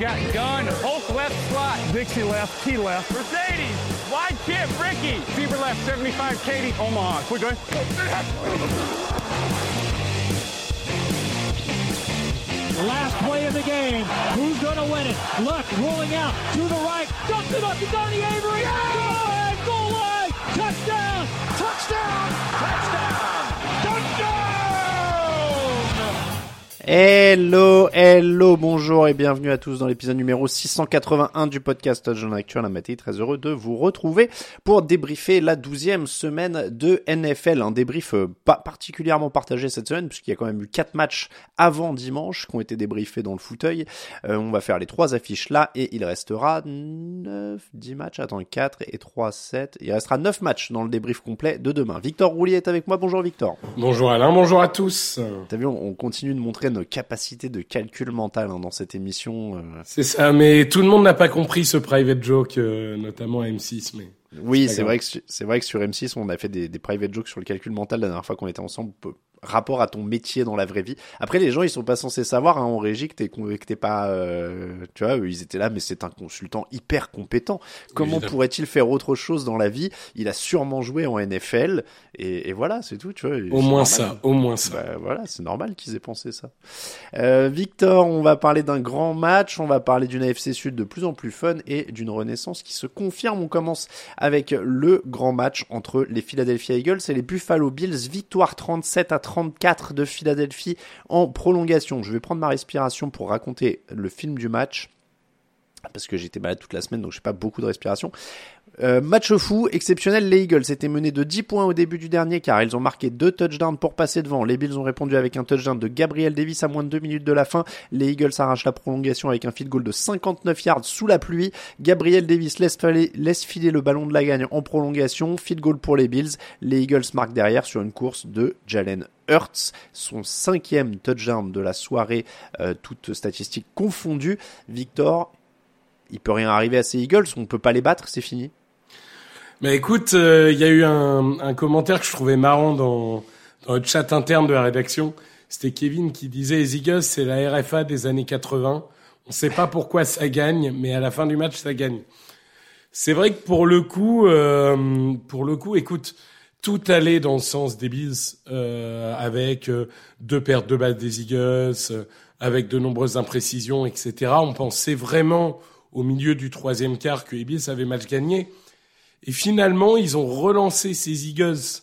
Got gun, Hulk left slot. Dixie left, T left. Mercedes, wide chip, Ricky. Fever left, 75, Katie, Omaha. Quick, going. Last play of the game. Who's going to win it? Luck rolling out to the right. Dumps it up to Donnie Avery. Goal line, goal line. Touchdown. Touchdown. Hello, hello, bonjour et bienvenue à tous dans l'épisode numéro 681 du podcast Touchdown Actuel. Maté, très heureux de vous retrouver pour débriefer la douzième semaine de NFL. Un débrief euh, pas particulièrement partagé cette semaine puisqu'il y a quand même eu quatre matchs avant dimanche qui ont été débriefés dans le fauteuil. Euh, on va faire les trois affiches là et il restera 9, 10 matchs, attends, 4 et 3, 7. Il restera 9 matchs dans le débrief complet de demain. Victor Roulier est avec moi. Bonjour Victor. Bonjour Alain, bonjour à tous. T'as vu, on on continue de montrer nos capacités de calcul mental hein, dans cette émission. euh. C'est ça, mais tout le monde n'a pas compris ce private joke, euh, notamment à M6. Mais Oui, c'est vrai que c'est vrai que sur M6, on a fait des, des private jokes sur le calcul mental la dernière fois qu'on était ensemble. Rapport à ton métier dans la vraie vie. Après, les gens, ils sont pas censés savoir hein, en régie que t'es que t'es pas, euh, tu vois, eux, ils étaient là, mais c'est un consultant hyper compétent. Comment pourrait-il faire autre chose dans la vie? Il a sûrement joué en NFL et, et voilà, c'est tout, tu vois. au moins normal. ça, au moins ça. Bah, voilà, c'est normal qu'ils aient pensé ça. Euh, Victor, on va parler d'un grand match, on va parler d'une AFC Sud de plus en plus fun et d'une renaissance qui se confirme. On commence avec le grand match entre les Philadelphia Eagles et les Buffalo Bills. Victoire 37 à 34 de Philadelphie en prolongation. Je vais prendre ma respiration pour raconter le film du match. Parce que j'étais malade toute la semaine, donc j'ai pas beaucoup de respiration. Euh, match fou, exceptionnel, les Eagles étaient menés de 10 points au début du dernier car ils ont marqué deux touchdowns pour passer devant. Les Bills ont répondu avec un touchdown de Gabriel Davis à moins de 2 minutes de la fin. Les Eagles arrachent la prolongation avec un field goal de 59 yards sous la pluie. Gabriel Davis laisse, filer- le ballon de la gagne en prolongation. Field goal pour les Bills. Les Eagles marquent derrière sur une course de Jalen Hurts, son cinquième touchdown de la soirée, euh, toutes statistiques confondues. Victor, il peut rien arriver à ces Eagles, on peut pas les battre, c'est fini. Mais écoute, euh, il y a eu un, un commentaire que je trouvais marrant dans, dans le chat interne de la rédaction. C'était Kevin qui disait Eagles, c'est la RFA des années 80. On sait pas pourquoi ça gagne, mais à la fin du match, ça gagne. C'est vrai que pour le coup, euh, pour le coup, écoute, tout allait dans le sens des Bills, euh, avec euh, deux pertes de balles des Eagles, euh, avec de nombreuses imprécisions, etc. On pensait vraiment au milieu du troisième quart que les Bills avaient match gagné. Et finalement, ils ont relancé ces Eagles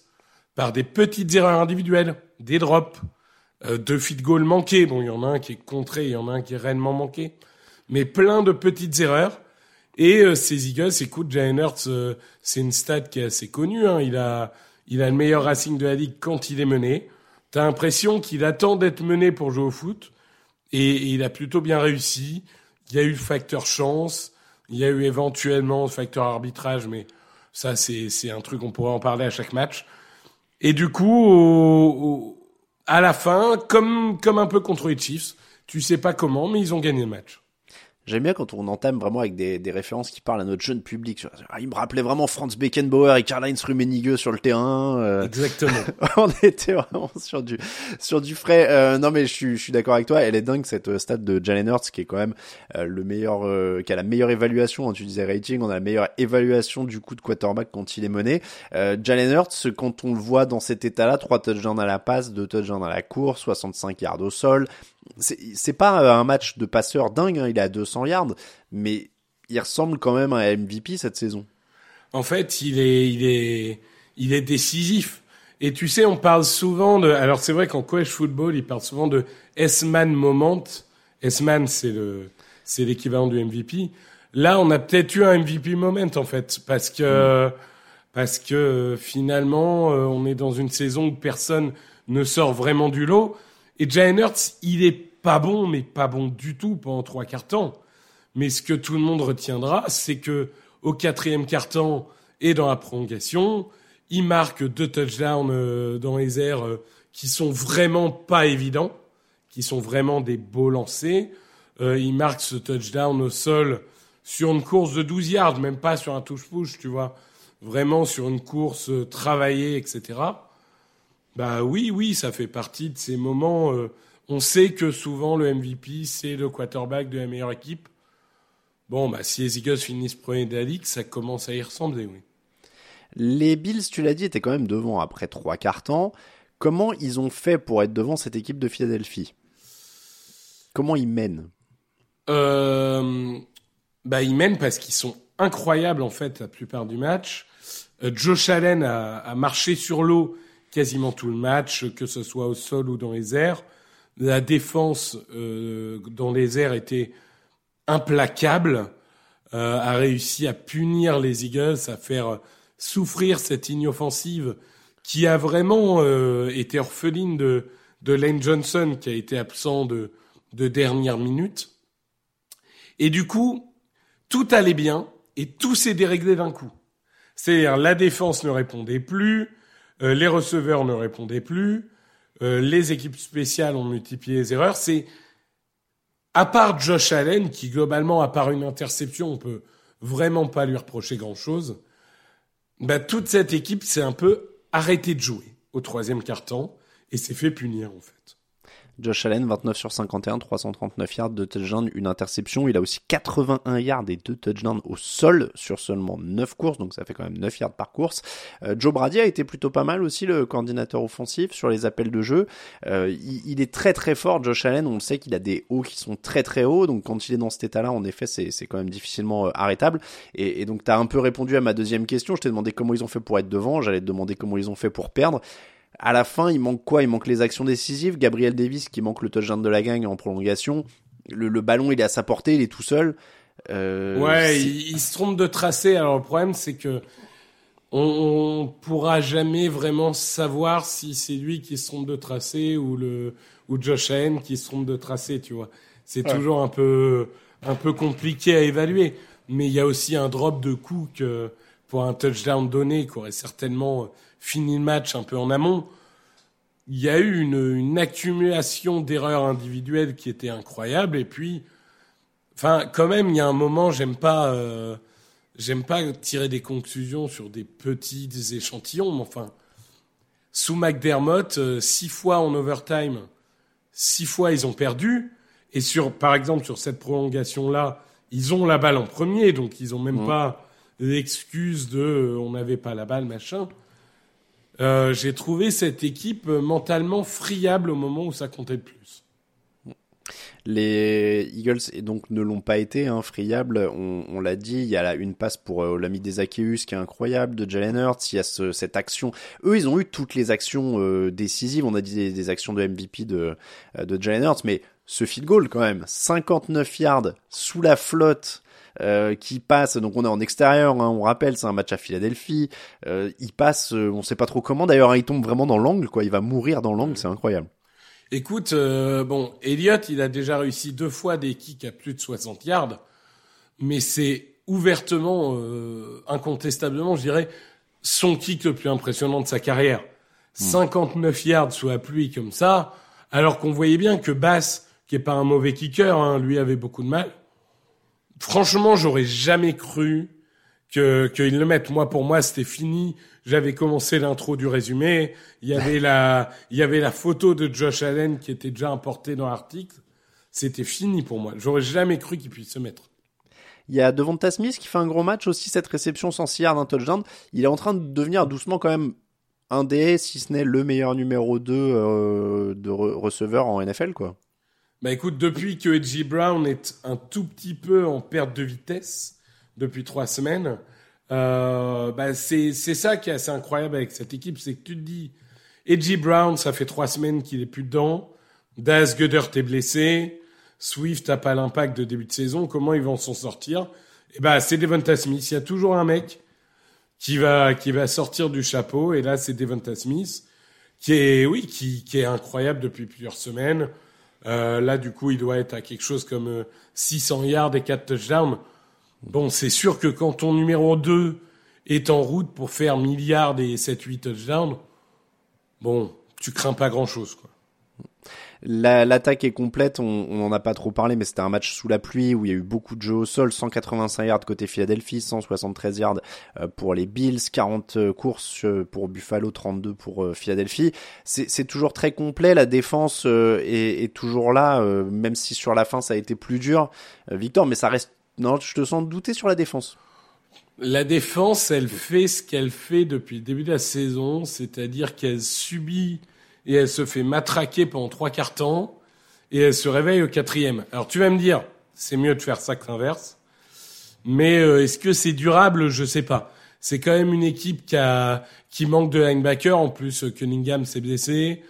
par des petites erreurs individuelles, des drops, euh, deux feed goals manqués. Bon, il y en a un qui est contré, il y en a un qui est réellement manqué. Mais plein de petites erreurs. Et euh, ces Eagles, écoute, Jalen Hurts, euh, c'est une stat qui est assez connue. Hein. Il a, il a le meilleur racing de la ligue quand il est mené. T'as l'impression qu'il attend d'être mené pour jouer au foot. Et, et il a plutôt bien réussi. Il y a eu le facteur chance. Il y a eu éventuellement le facteur arbitrage, mais ça, c'est, un truc, on pourrait en parler à chaque match. Et du coup, au- au- à la fin, comme, comme un peu contre les Chiefs, Tu sais pas comment, mais ils ont gagné le match. J'aime bien quand on entame vraiment avec des, des, références qui parlent à notre jeune public. Ah, il me rappelait vraiment Franz Beckenbauer et Karl-Heinz Rummenigge sur le terrain. Euh. Exactement. on était vraiment sur du sur du frais. Euh, non mais je suis je suis d'accord avec toi. Elle est dingue cette euh, stat de Jalen Hurts qui est quand même le meilleur, qui a la meilleure évaluation. Hein, tu disais rating, on a la meilleure évaluation du coup de quarterback quand il est mené. Jalen Hurts, quand on le voit dans cet état-là, trois touchdowns à la passe, deux touchdowns à la course, 65 yards au sol, c'est pas euh, un match de passeur dingue, hein, il est à 200 yards, mais il ressemble quand même à MVP cette saison. En fait, il est, il est, il est décisif. Et tu sais, on parle souvent de. Alors c'est vrai qu'en college football, il parle souvent de S-man moment. S-man, c'est le, c'est l'équivalent du MVP. Là, on a peut-être eu un MVP moment en fait, parce que, parce que finalement, euh, on est dans une saison où personne ne sort vraiment du lot. Et Jalen il est pas bon, mais pas bon du tout pendant trois quarts temps. Mais ce que tout le monde retiendra, c'est que au quatrième quart temps et dans la prolongation, il marque deux touchdowns euh, dans les airs euh, qui sont vraiment pas évidents, qui sont vraiment des beaux lancers. Euh, il marque ce touchdown au sol sur une course de 12 yards, même pas sur un touche-push, tu vois, vraiment sur une course travaillée, etc. Bah oui, oui, ça fait partie de ces moments. Euh, on sait que souvent le MVP, c'est le quarterback de la meilleure équipe. Bon, bah si les Eagles finissent premier de la ligue, ça commence à y ressembler, oui. Les Bills, tu l'as dit, étaient quand même devant après trois quarts temps. Comment ils ont fait pour être devant cette équipe de Philadelphie? Comment ils mènent? Euh, Bah ils mènent parce qu'ils sont incroyables en fait la plupart du match. Euh, Josh Allen a marché sur l'eau quasiment tout le match, que ce soit au sol ou dans les airs. La défense euh, dans les airs était implacable, euh, a réussi à punir les Eagles, à faire souffrir cette ligne offensive qui a vraiment euh, été orpheline de, de Lane Johnson, qui a été absent de, de dernière minute. Et du coup, tout allait bien et tout s'est déréglé d'un coup. C'est-à-dire la défense ne répondait plus, euh, les receveurs ne répondaient plus, euh, les équipes spéciales ont multiplié les erreurs. C'est à part Josh Allen, qui globalement, à part une interception, on peut vraiment pas lui reprocher grand-chose. Bah, toute cette équipe s'est un peu arrêtée de jouer au troisième quart-temps et s'est fait punir en fait. Josh Allen, 29 sur 51, 339 yards, 2 touchdowns, une interception. Il a aussi 81 yards et 2 touchdowns au sol sur seulement 9 courses, donc ça fait quand même 9 yards par course. Euh, Joe Brady a été plutôt pas mal aussi, le coordinateur offensif, sur les appels de jeu. Euh, il, est très très fort, Josh Allen. On sait qu'il a des hauts qui sont très très hauts, donc quand il est dans cet état-là, en effet, c'est, c'est quand même difficilement euh, arrêtable. Et, et donc tu un peu répondu à ma deuxième question. Je t'ai demandé comment ils ont fait pour être devant, j'allais te demander comment ils ont fait pour perdre. À la fin, il manque quoi? Il manque les actions décisives. Gabriel Davis qui manque le touchdown de la gang en prolongation. Le, ballon, il est à sa portée, il est tout seul. Euh, ouais, il, se trompe de tracé. Alors le problème, c'est que on, pourra jamais vraiment savoir si c'est lui qui se trompe de tracé ou le ou Josh Allen qui se trompe de tracé. Tu vois, c'est toujours un peu un peu compliqué à évaluer. Mais il y a aussi un drop de coup que pour un touchdown donné qui aurait certainement fini le match un peu en amont. Il y a eu une, une accumulation d'erreurs individuelles qui était incroyable. Et puis, enfin, quand même, il y a un moment, j'aime pas, euh, j'aime pas tirer des conclusions sur des petits échantillons, mais enfin, sous McDermott, euh, six fois en overtime, six fois ils ont perdu. Et sur, par exemple, sur cette prolongation-là, ils ont la balle en premier, donc ils ont même mmh. pas l'excuse de euh, on n'avait pas la balle, machin. Euh, j'ai trouvé cette équipe mentalement friable au moment où ça comptait le plus. Les Eagles donc ne l'ont pas été hein, friables. On, l'a dit, il y a là une passe pour euh, l'ami des Akeus qui est incroyable de Jalen Hurts. Il y a ce, cette action. Eux, ils ont eu toutes les actions euh, décisives. On a dit des, actions de MVP de de Jalen Hurts, mais ce field goal quand même, 59 yards sous la flotte euh, qui passe. Donc on est en extérieur, hein, on rappelle, c'est un match à Philadelphie. Euh, il passe, euh, on sait pas trop comment. D'ailleurs, il tombe vraiment dans l'angle, quoi. Il va mourir dans l'angle, c'est incroyable. Écoute, bon, Elliott, il a déjà réussi deux fois des kicks à plus de 60 yards, mais c'est ouvertement, incontestablement, je dirais, son kick le plus impressionnant de sa carrière. 59 hmm. yards sous la pluie comme ça, alors qu'on voyait bien que Bass qui est pas un mauvais kicker, hein, lui avait beaucoup de mal. Franchement, j'aurais jamais cru que qu'ils le mettent. Moi, pour moi, c'était fini. J'avais commencé l'intro du résumé. Il y avait la, il y avait la photo de Josh Allen qui était déjà importée dans l'article. C'était fini pour moi. J'aurais jamais cru qu'il puisse se mettre. Il y a Devonta Smith qui fait un gros match aussi, cette réception sans yard d'un touchdown. Il est en train de devenir doucement quand même un des, si ce n'est le meilleur numéro 2 euh, de receveur en NFL, quoi. Bah écoute, depuis que Edgy Brown est un tout petit peu en perte de vitesse, depuis trois semaines, euh, bah c'est ça qui est assez incroyable avec cette équipe, c'est que tu te dis, Edgy Brown, ça fait trois semaines qu'il est plus dedans, Daz Goddard est blessé, Swift n'a pas l'impact de début de saison, comment ils vont s'en sortir? Et eh bah c'est Devonta Smith, il y a toujours un mec qui va qui va sortir du chapeau, et là c'est Devonta Smith qui est oui qui qui est incroyable depuis plusieurs semaines. Euh, là, du coup, il doit être à quelque chose comme 600 euh, yards et 4 touchdowns. Bon, c'est sûr que quand ton numéro 2 est en route pour faire milliards et 7-8 touchdowns, bon, tu crains pas grand-chose, quoi. L'attaque est complète, on n'en a pas trop parlé, mais c'était un match sous la pluie où il y a eu beaucoup de jeux au sol, 185 yards côté Philadelphie, 173 yards euh, pour les Bills, 40 euh, courses euh, pour Buffalo, 32 pour Philadelphie. C'est toujours très complet, la défense est, est toujours là, même si sur la fin ça a été plus dur, Victor, mais ça reste... Non, je te sens douter sur la défense. La défense, elle fait ce qu'elle fait depuis le début de la saison, c'est-à-dire qu'elle subit et elle se fait matraquer pendant trois quarts temps et elle se réveille au quatrième. Alors tu vas me dire, c'est mieux de faire ça que l'inverse. Mais euh, est-ce que c'est durable? Je sais pas. C'est quand même une équipe qui a qui manque de linebacker. En plus, Cunningham s'est blessé,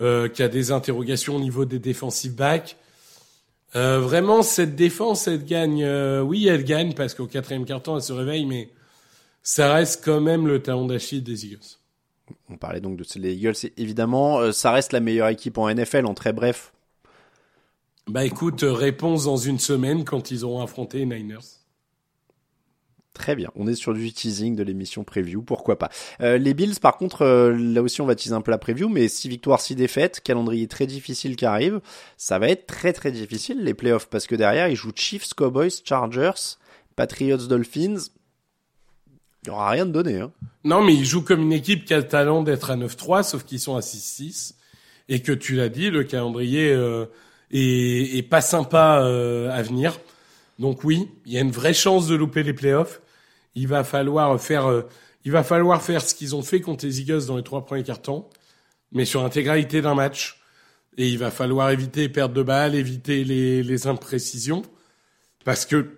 euh, qui a des interrogations au niveau des defensive backs. Euh, vraiment, cette défense, elle gagne. Euh, oui, elle gagne parce qu'au quatrième quart temps, elle se réveille, mais ça reste quand même le talon d'Achille des Eagles. On parlait donc de les Eagles, évidemment, euh, ça reste la meilleure équipe en NFL en très bref. Bah écoute, euh, réponse dans une semaine quand ils auront affronté les Niners. Très bien, on est sur du teasing de l'émission preview, pourquoi pas. Euh, les Bills, par contre, là aussi on va teaser un peu la preview, mais 6 victoires, 6 défaites, calendrier très difficile qui arrive, ça va être très très difficile les playoffs, parce que derrière ils jouent Chiefs, Cowboys, Chargers, Patriots, Dolphins, il n'y aura rien de donné. Hein. Non, mais ils jouent comme une équipe qui a le talent d'être à 9-3, sauf qu'ils sont à 6-6. Et que tu l'as dit, le calendrier euh, est, est, pas sympa euh, à venir. Donc oui, il y a une vraie chance de louper les playoffs. Il va falloir faire, euh, il va falloir faire ce qu'ils ont fait contre les Eagles dans les trois premiers cartons, mais sur l'intégralité d'un match. Et il va falloir éviter les pertes de balles, éviter les, les imprécisions, parce que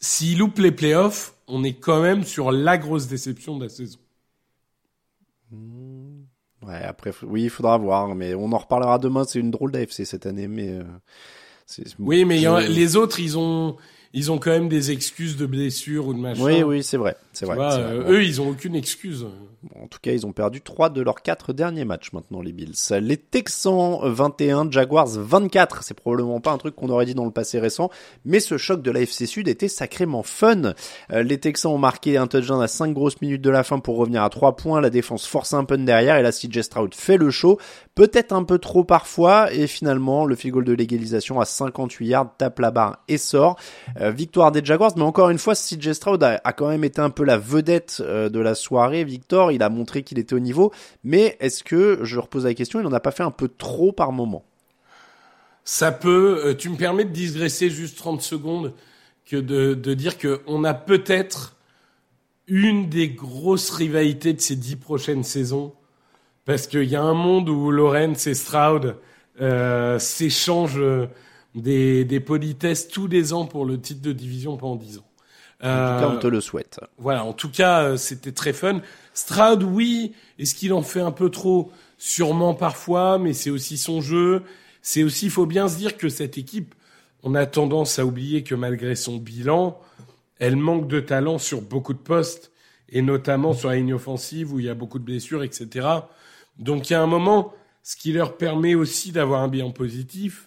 s'ils loupent les playoffs, on est quand même sur la grosse déception de la saison. Hmm. Ouais, après, oui, il faudra voir, mais on en reparlera demain. C'est une drôle d'AFC cette année, mais. Euh, oui, mais les autres, ils ont, ils ont quand même des excuses de blessure ou de machin. Oui, oui, c'est vrai, c'est vrai, euh, Eux, ils ont aucune excuse. en tout cas, ils ont perdu trois de leurs quatre derniers matchs maintenant, les Bills. Les Texans 21, Jaguars 24. C'est probablement pas un truc qu'on aurait dit dans le passé récent, mais ce choc de la FC Sud était sacrément fun. Euh, les Texans ont marqué un touchdown à 5 grosses minutes de la fin pour revenir à 3 points. La défense force un peu derrière et là, CJ Stroud fait le show. Peut-être un peu trop parfois et finalement, le field goal de l'égalisation à 58 yards tape la barre et sort. Euh, victoire des Jaguars, mais encore une fois, CJ Stroud a, quand même été un peu la vedette euh, de la soirée. Victor, il a montré qu'il était au niveau, mais est-ce que, je repose la question, il n'en a pas fait un peu trop par moment? Ça peut. Euh, tu me permets de digresser juste 30 secondes que de, de dire que on a peut-être une des grosses rivalités de ces dix prochaines saisons, parce qu'il y a un monde où Lorenz et Stroud euh, s'échangent des, des politesses tous les ans pour le titre de division pendant 10 ans. En tout cas, on te le souhaite. Voilà, en tout cas, euh, c'était très fun. Stroud, oui. Est-ce qu'il en fait un peu trop? Sûrement parfois, mais c'est aussi son jeu. C'est aussi, il faut bien se dire que cette équipe, on a tendance à oublier que malgré son bilan, elle manque de talent sur beaucoup de postes, et notamment sur la ligne offensive où il y a beaucoup de blessures, etc. Donc il y a un moment, ce qui leur permet aussi d'avoir un bilan positif,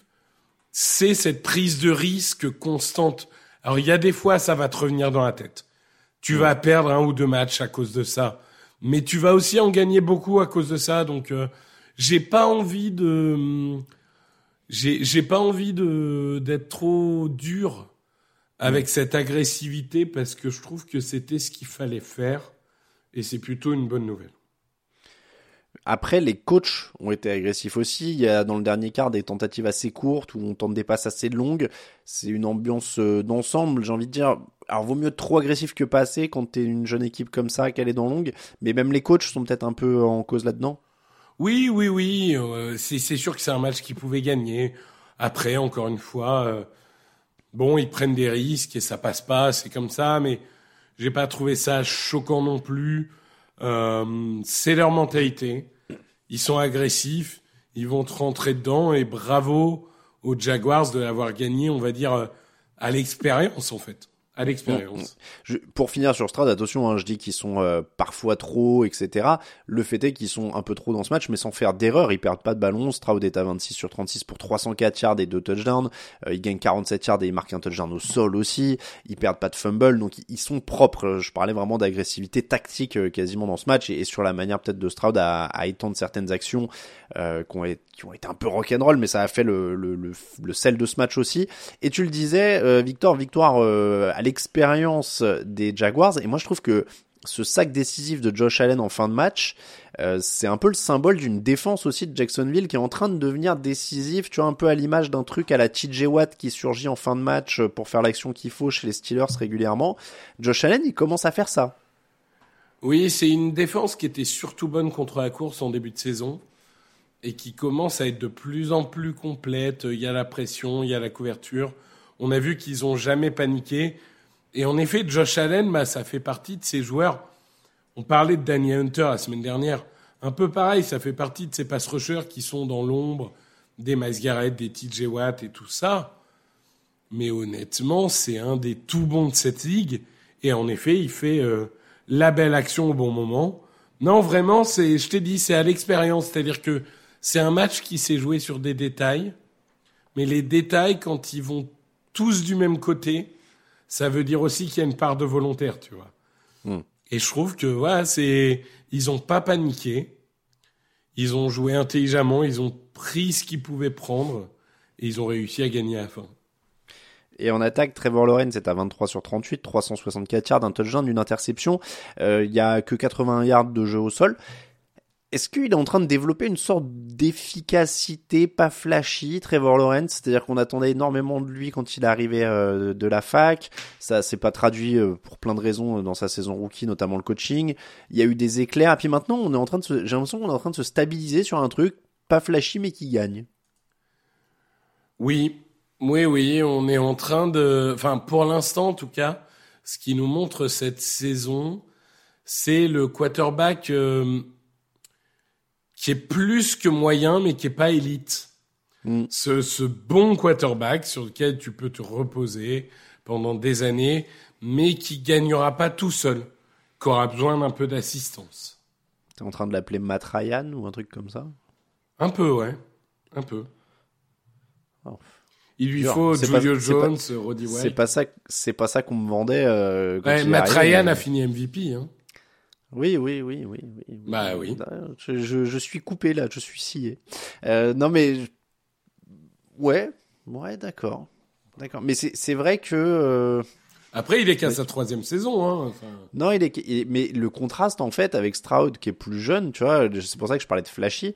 c'est cette prise de risque constante. Alors il y a des fois, ça va te revenir dans la tête. Tu vas perdre un ou deux matchs à cause de ça, mais tu vas aussi en gagner beaucoup à cause de ça. Donc euh, j'ai pas envie de j'ai j'ai pas envie de d'être trop dur avec cette agressivité parce que je trouve que c'était ce qu'il fallait faire et c'est plutôt une bonne nouvelle. Après, les coachs ont été agressifs aussi. Il y a dans le dernier quart des tentatives assez courtes où on tente des passes assez longues. C'est une ambiance euh, d'ensemble, j'ai envie de dire. Alors, vaut mieux trop agressif que pas assez quand t'es une jeune équipe comme ça, qu'elle est dans longue. Mais même les coachs sont peut-être un peu en cause là-dedans. Oui, oui, oui. euh, c'est sûr que c'est un match qu'ils pouvaient gagner. Après, encore une fois, euh, bon, ils prennent des risques et ça passe pas. C'est comme ça, mais j'ai pas trouvé ça choquant non plus. Euh, c'est leur mentalité. Ils sont agressifs. Ils vont te rentrer dedans et bravo aux Jaguars de l'avoir gagné, on va dire, euh, à l'expérience en fait. À l'expérience. Pour finir sur Stroud, attention, hein, je dis qu'ils sont euh, parfois trop, etc. Le fait est qu'ils sont un peu trop dans ce match, mais sans faire d'erreur. Ils perdent pas de ballon. Stroud est à 26 sur 36 pour 304 yards et 2 touchdowns. Euh, ils gagnent 47 yards et ils marquent un touchdown au sol aussi. Ils perdent pas de fumble, donc ils- sont propres. Je parlais vraiment d'agressivité tactique euh, quasiment dans ce match et, sur la manière peut-être de Stroud à, à étendre certaines actions euh, qui, ont été, qui ont été un peu rock'n'roll, mais ça a fait le, le, le, le sel de ce match aussi. Et tu le disais, euh, Victor, victoire euh, l'expérience des Jaguars. Et moi, je trouve que ce sac décisif de Josh Allen en fin de match, euh, c'est un peu le symbole d'une défense aussi de Jacksonville qui est en train de devenir décisive. Tu vois, un peu à l'image d'un truc à la TJ Watt qui surgit en fin de match pour faire l'action qu'il faut chez les Steelers régulièrement. Josh Allen, il commence à faire ça. Oui, c'est une défense qui était surtout bonne contre la course en début de saison et qui commence à être de plus en plus complète. Il y a la pression, il y a la couverture. On a vu qu'ils ont jamais paniqué. Et en effet, Josh Allen, bah, ça fait partie de ces joueurs. On parlait de Danny Hunter la semaine dernière. Un peu pareil, ça fait partie de ces pass rushers qui sont dans l'ombre, des Miles Garrett, des TJ Watt et tout ça. Mais honnêtement, c'est un des tout bons de cette ligue. Et en effet, il fait euh, la belle action au bon moment. Non, vraiment, c'est, je t'ai dit, c'est à l'expérience. C'est-à-dire que c'est un match qui s'est joué sur des détails. Mais les détails, quand ils vont tous du même côté, ça veut dire aussi qu'il y a une part de volontaire, tu vois. Hmm. Et je trouve que, voilà, c'est, ils ont pas paniqué. Ils ont joué intelligemment, ils ont pris ce qu'ils pouvaient prendre et ils ont réussi à gagner à la fin. Et en attaque, Trevor Lawrence est à 23 sur 38, 364 yards, un touchdown, une interception. Euh, Il y a que 81 yards de jeu au sol. Est-ce qu'il est en train de développer une sorte d'efficacité pas flashy, Trevor Lawrence? C'est-à-dire qu'on attendait énormément de lui quand il arrivait euh, de la fac. Ça s'est pas traduit euh, pour plein de raisons euh, dans sa saison rookie, notamment le coaching. Il y a eu des éclairs. Et puis maintenant, on est en train de se, j'ai l'impression qu'on est en train de se stabiliser sur un truc pas flashy mais qui gagne. Oui, oui, oui, on est en train de, enfin, pour l'instant, en tout cas, ce qui nous montre cette saison, c'est le quarterback euh, qui est plus que moyen, mais qui est pas élite. Mm. Ce, ce bon quarterback sur lequel tu peux te reposer pendant des années, mais qui gagnera pas tout seul, qui aura besoin d'un peu d'assistance. T'es en train de l'appeler Matt Ryan ou un truc comme ça? Un peu, ouais, un peu. Oh. Il lui faut pas- Julio pas- Jones, Roddy White. C'est pas ça, c'est pas ça qu'on me vendait. Euh, quand Ouais, Matt Ryan a fini MVP. Hein. Oui, oui, oui, oui, oui. Bah oui. Je, je, je suis coupé là, je suis scié. Euh, non mais ouais, ouais, d'accord, d'accord. Mais c'est vrai que euh, Après, il est qu'à Ouais. sa troisième saison. Hein. Enfin, non, il est, il est- mais le contraste en fait avec Stroud qui est plus jeune, tu vois, c'est pour ça que je parlais de flashy.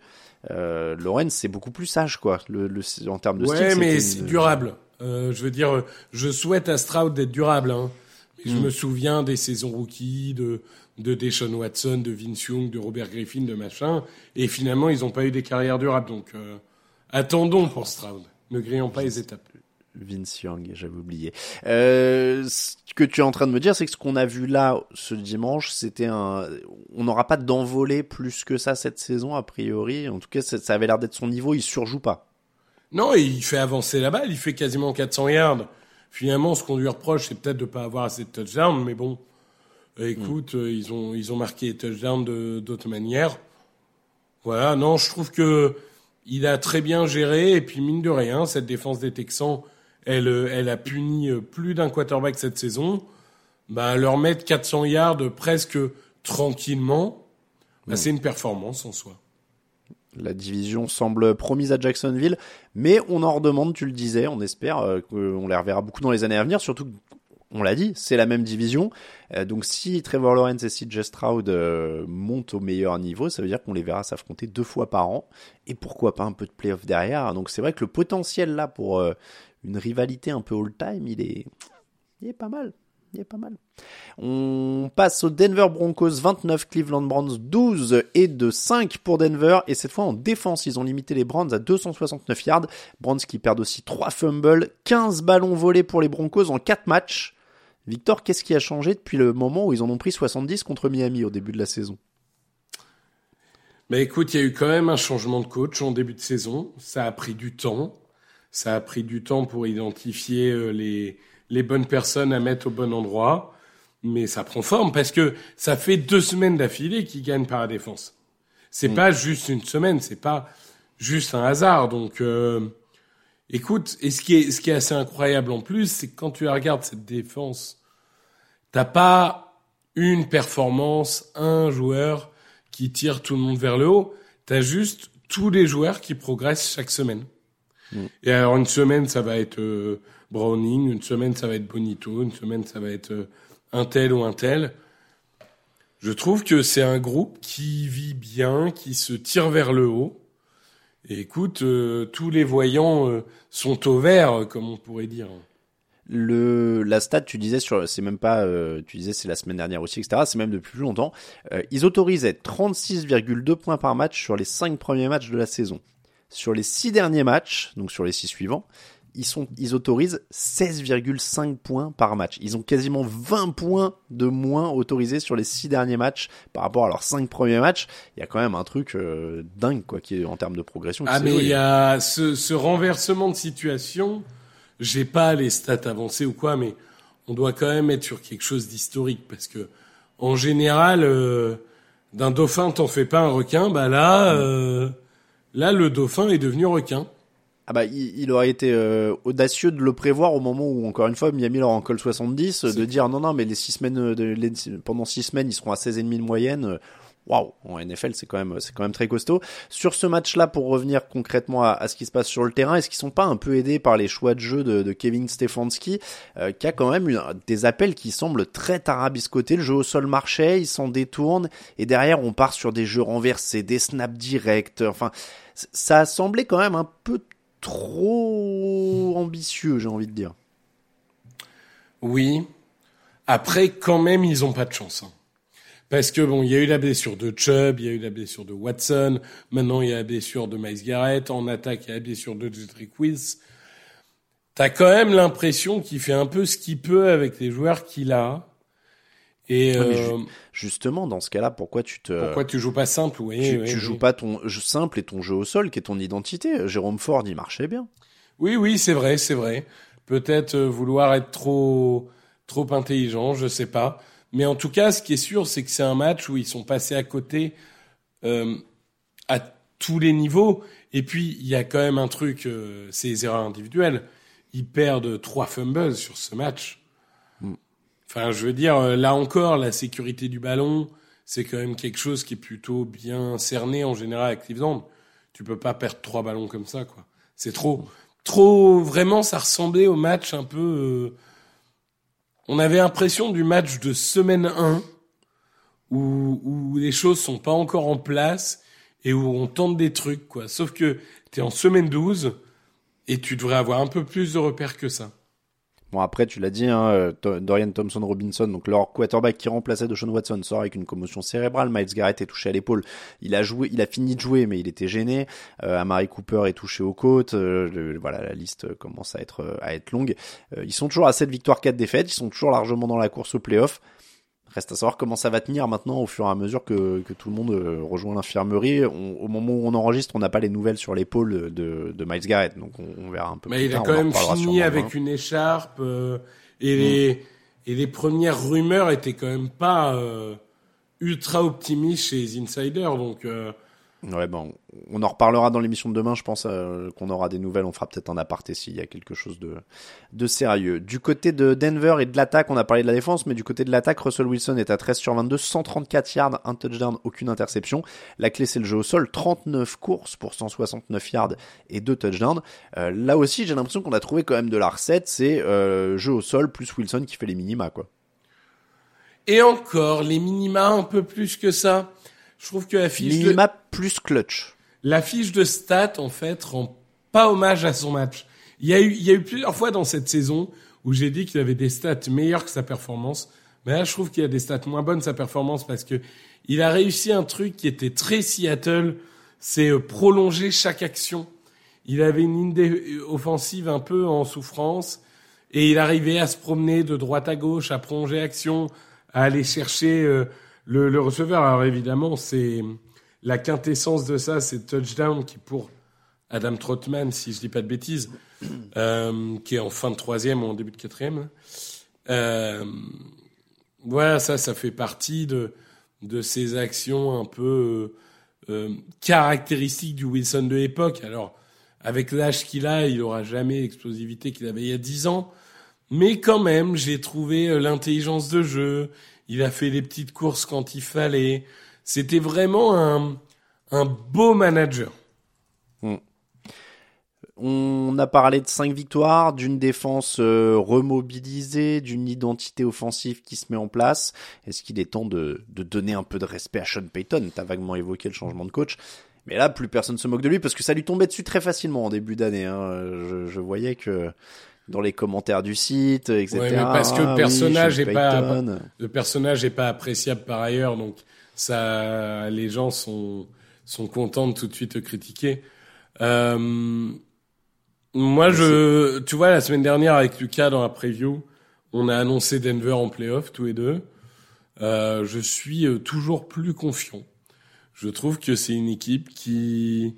Euh, Lawrence c'est beaucoup plus sage quoi, le, le en termes de ouais, style. mais c'était c'est une- durable. Euh, je veux dire, je souhaite à Stroud d'être durable. Hein. Mais. Je me souviens des saisons rookies, de, de Deshaun Watson, de Vince Young, de Robert Griffin, de machin. Et finalement, ils n'ont pas eu des carrières durables. Donc, euh, attendons pour Stroud. Ne grillons pas les étapes. Vince Young, j'avais oublié. Euh, ce que tu es en train de me dire, c'est que ce qu'on a vu là ce dimanche, c'était un, on n'aura pas d'envolée plus que ça cette saison a priori. En tout cas, ça, avait l'air d'être son niveau. Il surjoue pas. Non, et il fait avancer la balle. Il fait quasiment 400 yards. Finalement, ce qu'on lui reproche, c'est peut-être de pas avoir assez de touchdowns. Mais bon, écoute, euh, ils ont ils ont marqué les touchdowns de d'autres manières. Voilà. Non, je trouve que il a très bien géré. Et puis mine de rien, cette défense des Texans, elle euh, elle a puni euh, plus d'un quarterback cette saison. Bah, leur mettre 400 yards presque tranquillement, bah, c'est une performance en soi. La division semble promise à Jacksonville, mais on en redemande, tu le disais, on espère euh, qu'on les reverra beaucoup dans les années à venir, surtout on l'a dit, c'est la même division. Euh, donc si Trevor Lawrence et CJ Stroud euh, montent au meilleur niveau, ça veut dire qu'on les verra s'affronter deux fois par an. Et pourquoi pas un peu de playoff derrière. Donc c'est vrai que le potentiel là pour euh, une rivalité un peu all-time, il est, il est pas mal. Il est pas mal. On passe au Denver Broncos 29, Cleveland Browns 12 et de 5 pour Denver. Et cette fois en défense, ils ont limité les Browns à 269 yards. Browns qui perdent aussi 3 fumbles, 15 ballons volés pour les Broncos en 4 matchs. Victor, qu'est-ce qui a changé depuis le moment où ils en ont pris 70 contre Miami au début de la saison? Mais écoute, il y a eu quand même un changement de coach en début de saison. Ça a pris du temps. Ça a pris du temps pour identifier euh, les, les bonnes personnes à mettre au bon endroit. Mais ça prend forme parce que ça fait deux semaines d'affilée qu'ils gagnent par la défense. C'est pas juste une semaine, c'est pas juste un hasard. Donc, euh, écoute, et ce qui est, ce qui est assez incroyable en plus, c'est que quand tu regardes cette défense, t'as pas une performance, un joueur qui tire tout le monde vers le haut. T'as juste tous les joueurs qui progressent chaque semaine. Et alors une semaine ça va être euh, Browning, une semaine ça va être Bonito, une semaine ça va être euh, un tel ou un tel. Je trouve que c'est un groupe qui vit bien, qui se tire vers le haut. Écoute, euh, tous les voyants euh, sont au vert, euh, comme on pourrait dire. le la stat tu disais sur c'est même pas tu disais c'est la semaine dernière aussi etc c'est même depuis plus longtemps ils autorisaient 36,2 points par match sur les 5 premiers matchs de la saison sur les 6 derniers matchs donc sur les 6 suivants ils sont ils autorisent 16,5 points par match ils ont quasiment 20 points de moins autorisés sur les 6 derniers matchs par rapport à leurs 5 premiers matchs il y a quand même un truc euh, dingue quoi qui est en termes de progression Ah mais il y a ce, ce renversement de situation. J'ai pas les stats avancées ou quoi, mais on doit quand même être sur quelque chose d'historique parce que en général, euh, d'un dauphin t'en fais pas un requin. Bah là, euh, là le dauphin est devenu requin. Ah bah il, il aurait été euh, audacieux de le prévoir au moment où encore une fois Miami leur en colle 70 euh, de dire non non mais les six semaines euh, de, les- pendant six semaines ils seront à 16 et demi de moyenne euh, waouh en NFL c'est quand même c'est quand même très costaud. Sur ce match là pour revenir concrètement à, à ce qui se passe sur le terrain est-ce qu'ils sont pas un peu aidés par les choix de jeu de, de Kevin Stefanski euh, qui a quand même une- des appels qui semblent très tarabiscotés. Le jeu au sol marchait il s'en détourne et derrière on part sur des jeux renversés des snaps directs enfin ça a semblé quand même un peu trop ambitieux, j'ai envie de dire. Oui. Après, quand même, ils ont pas de chance. hein. Parce que bon, il y a eu la blessure de Chubb, il y a eu la blessure de Watson, maintenant il y a la blessure de Miles Garrett, en attaque il y a la blessure de Jedrick Wills. T'as quand même l'impression qu'il fait un peu ce qu'il peut avec les joueurs qu'il a. Et mais euh, Justement, dans ce cas-là, pourquoi tu te pourquoi tu joues pas simple Oui, tu, oui, tu oui. joues pas ton jeu simple et ton jeu au sol qui est ton identité Jérôme Ford, il marchait bien. Oui, oui, c'est vrai, c'est vrai. Peut-être euh, vouloir être trop, trop intelligent, je sais pas. Mais en tout cas, ce qui est sûr, c'est que c'est un match où ils sont passés à côté euh, à tous les niveaux. Et puis, il y a quand même un truc, euh, c'est les erreurs individuelles. Ils perdent trois fumbles sur ce match. Enfin, je veux dire, euh, là encore, la sécurité du ballon, c'est quand même quelque chose qui est plutôt bien cerné en général à Cleveland. Tu peux pas perdre trois ballons comme ça, quoi. C'est trop, trop. Vraiment, ça ressemblait au match un peu. euh, on avait l'impression du match de semaine 1 où, où les choses sont pas encore en place et où on tente des trucs, quoi. Sauf que t'es en semaine 12 et tu devrais avoir un peu plus de repères que ça. Bon après tu l'as dit, hein, euh, Dorian Thompson Robinson, donc leur quarterback qui remplaçait Deshaun Watson, sort avec une commotion cérébrale. Miles Garrett est touché à l'épaule. Il a joué, il a fini de jouer, mais il était gêné. Euh, Amari Cooper est touché aux côtes. Euh, voilà, la liste commence à être euh, à être longue. Ils sont toujours à 7 victoires, 4 défaites. Ils sont toujours largement dans la course au playoff. Reste à savoir comment ça va tenir maintenant au fur et à mesure que, que tout le monde euh, rejoint l'infirmerie. Au moment où on enregistre, on n'a pas les nouvelles sur l'épaule de, de Miles Garrett, donc on, on verra un peu Mais plus il a tard. quand on en même fini avec une écharpe euh, et les et les premières rumeurs étaient quand même pas euh, ultra optimistes chez les insiders donc euh, Ouais, bon, on en reparlera dans l'émission de demain. Je pense euh, qu'on aura des nouvelles. On fera peut-être un aparté s'il y a quelque chose de, de sérieux. Du côté de Denver et de l'attaque, on a parlé de la défense, mais du côté de l'attaque, Russell Wilson est à 13 sur 22, 134 yards, un touchdown, aucune interception. La clé, c'est le jeu au sol, 39 courses pour 169 yards et deux touchdowns. Euh, là aussi, j'ai l'impression qu'on a trouvé quand même de la recette. C'est euh, jeu au sol plus Wilson qui fait les minima, quoi. Et encore, les minima un peu plus que ça. Je trouve que la fiche minima plus clutch. La fiche de stats, en fait, rend pas hommage à son match. Il y a eu, il y a eu plusieurs fois dans cette saison où j'ai dit qu'il avait des stats meilleures que sa performance. Mais là, je trouve qu'il y a des stats moins bonnes sa performance parce que il a réussi un truc qui était très Seattle, c'est euh, prolonger chaque action. Il avait une ligne offensive un peu en souffrance et il arrivait à se promener de droite à gauche, à prolonger action, à aller chercher euh, le, receveur. Alors évidemment, c'est la quintessence de ça, c'est touchdown qui pour Adam Trotman, si je dis pas de bêtises, euh, qui est en fin de troisième ou en début de quatrième. Euh, voilà, ça, ça fait partie de de ces actions un peu euh, caractéristiques du Wilson de l'époque. Alors, avec l'âge qu'il a, il aura jamais l'explosivité qu'il avait il y a dix ans, mais quand même, j'ai trouvé l'intelligence de jeu. Il a fait les petites courses quand il fallait. C'était vraiment un, beau manager. Hmm. On a parlé de cinq victoires, d'une défense euh, remobilisée, d'une identité offensive qui se met en place. Est-ce qu'il est temps de, de, donner un peu de respect à Sean Payton? T'as vaguement évoqué le changement de coach. Mais là, plus personne se moque de lui parce que ça lui tombait dessus très facilement en début d'année. Hein. Je, voyais que dans les commentaires du site, etc. Ouais, mais parce que le personnage ah, est pas, le personnage est pas appréciable par ailleurs, donc ça, les gens sont sont contents de tout de suite te critiquer. Euh, moi, je, tu vois, la semaine dernière avec Lucas dans la preview, on a annoncé Denver en playoff tous les deux. Euh, je suis euh, toujours plus confiant. Je trouve que c'est une équipe qui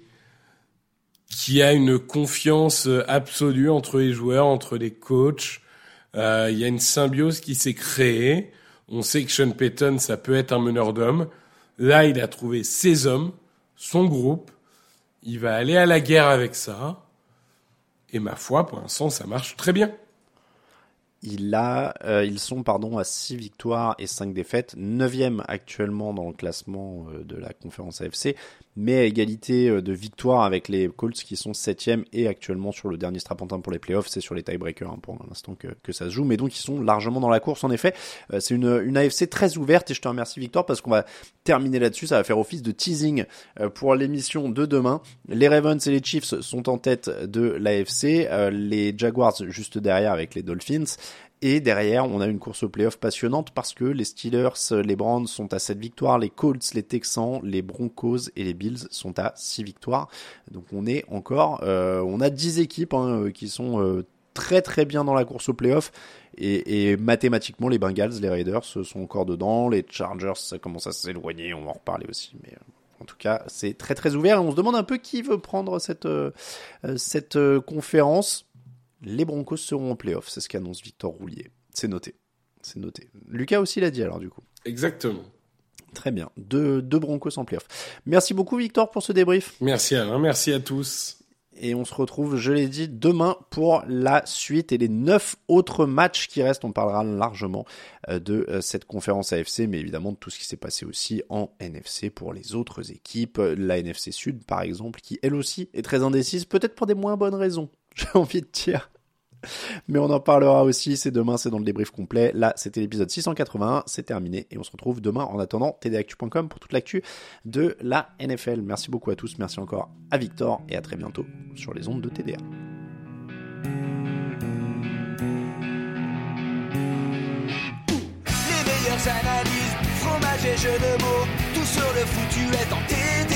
qui a une confiance absolue entre les joueurs, entre les coachs. Euh, il y a une symbiose qui s'est créée. On sait que Sean Payton, ça peut être un meneur d'hommes. Là, il a trouvé ses hommes, son groupe. Il va aller à la guerre avec ça. Et ma foi, pour l'instant, ça marche très bien. Il a, euh, ils sont pardon à 6 victoires et 5 défaites, 9e actuellement dans le classement euh, de la conférence AFC, mais à égalité euh, de victoires avec les Colts qui sont 7e et actuellement sur le dernier strapontin pour les playoffs, c'est sur les tiebreakers hein, pour l'instant que, que, ça se joue, mais donc ils sont largement dans la course en effet. c'est une, une AFC très ouverte et je te remercie Victor parce qu'on va terminer là-dessus, ça va faire office de teasing pour l'émission de demain. Les Ravens et les Chiefs sont en tête de l'AFC, les Jaguars juste derrière avec les Dolphins. Et derrière, on a une course au playoff passionnante parce que les Steelers, les Browns sont à 7 victoires, les Colts, les Texans, les Broncos et les Bills sont à 6 victoires. Donc on est encore, euh, on a 10 équipes hein, qui sont euh, très très bien dans la course au playoff. Et, mathématiquement, les Bengals, les Raiders sont encore dedans. Les Chargers, ça commence à s'éloigner, on va en reparler aussi. Mais euh, en tout cas, c'est très très ouvert. Et on se demande un peu qui veut prendre cette, cette conférence. Les Broncos seront en playoff, c'est ce qu'annonce Victor Roulier. C'est noté. C'est noté. Lucas aussi l'a dit alors du coup. Exactement. Très bien. Deux, deux Broncos en playoff. Merci beaucoup Victor pour ce débrief. Merci Alain, merci à tous. Et on se retrouve, je l'ai dit, demain pour la suite et les neuf autres matchs qui restent. On parlera largement euh, de euh, cette conférence AFC, mais évidemment de tout ce qui s'est passé aussi en NFC pour les autres équipes. La NFC Sud, par exemple, qui elle aussi est très indécise, peut-être pour des moins bonnes raisons, j'ai envie de dire. Mais on en parlera aussi, c'est demain, c'est dans le débrief complet. Là, c'était l'épisode 681, c'est terminé et on se retrouve demain en attendant tdactu.com pour toute l'actu de la NFL. Merci beaucoup à tous, merci encore à Victor et à très bientôt sur les ondes de TDA. Fromage et de mots, tout sur le foutu est en TDAQ.